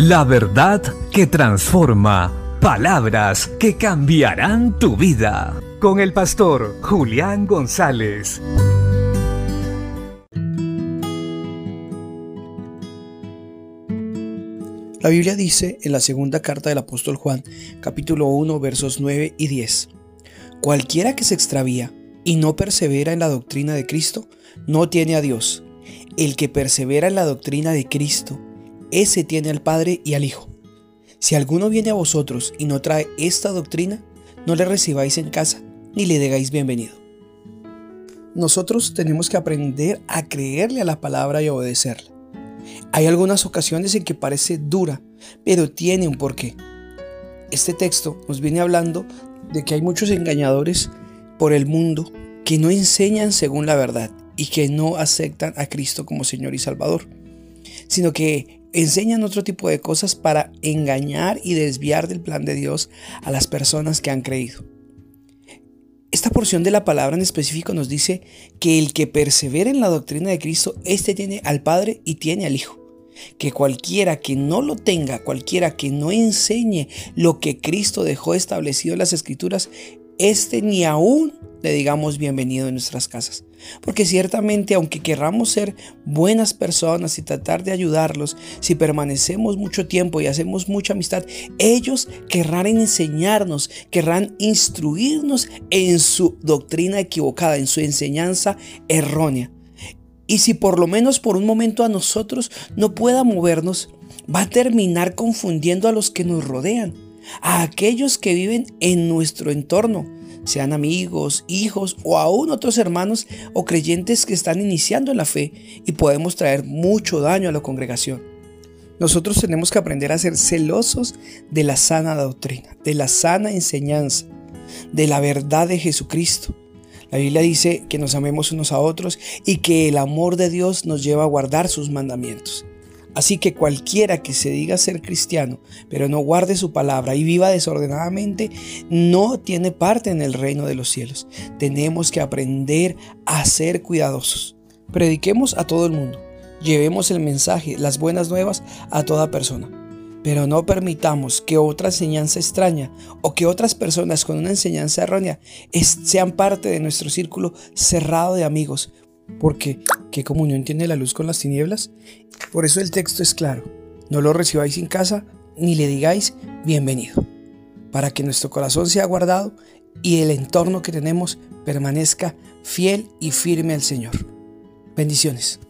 La verdad que transforma. Palabras que cambiarán tu vida. Con el pastor Julián González. La Biblia dice en la segunda carta del apóstol Juan, capítulo 1, versos 9 y 10, Cualquiera que se extravía y no persevera en la doctrina de Cristo, no tiene a Dios. El que persevera en la doctrina de Cristo, ese tiene al Padre y al Hijo. Si alguno viene a vosotros y no trae esta doctrina, no le recibáis en casa ni le digáis bienvenido. Nosotros tenemos que aprender a creerle a la palabra y obedecerla. Hay algunas ocasiones en que parece dura, pero tiene un porqué. Este texto nos viene hablando de que hay muchos engañadores por el mundo que no enseñan según la verdad y que no aceptan a Cristo como Señor y Salvador, sino que enseñan otro tipo de cosas para engañar y desviar del plan de Dios a las personas que han creído. Esta porción de la palabra en específico nos dice que el que persevera en la doctrina de Cristo, éste tiene al Padre y tiene al Hijo. Que cualquiera que no lo tenga, cualquiera que no enseñe lo que Cristo dejó establecido en las Escrituras, este ni aún le digamos bienvenido en nuestras casas. Porque ciertamente aunque querramos ser buenas personas y tratar de ayudarlos, si permanecemos mucho tiempo y hacemos mucha amistad, ellos querrán enseñarnos, querrán instruirnos en su doctrina equivocada, en su enseñanza errónea. Y si por lo menos por un momento a nosotros no pueda movernos, va a terminar confundiendo a los que nos rodean, a aquellos que viven en nuestro entorno sean amigos, hijos o aún otros hermanos o creyentes que están iniciando en la fe y podemos traer mucho daño a la congregación. Nosotros tenemos que aprender a ser celosos de la sana doctrina, de la sana enseñanza, de la verdad de Jesucristo. La Biblia dice que nos amemos unos a otros y que el amor de Dios nos lleva a guardar sus mandamientos. Así que cualquiera que se diga ser cristiano, pero no guarde su palabra y viva desordenadamente, no tiene parte en el reino de los cielos. Tenemos que aprender a ser cuidadosos. Prediquemos a todo el mundo. Llevemos el mensaje, las buenas nuevas a toda persona. Pero no permitamos que otra enseñanza extraña o que otras personas con una enseñanza errónea sean parte de nuestro círculo cerrado de amigos, porque ¿qué comunión tiene la luz con las tinieblas? Por eso el texto es claro. No lo recibáis en casa ni le digáis bienvenido, para que nuestro corazón sea guardado y el entorno que tenemos permanezca fiel y firme al Señor. Bendiciones.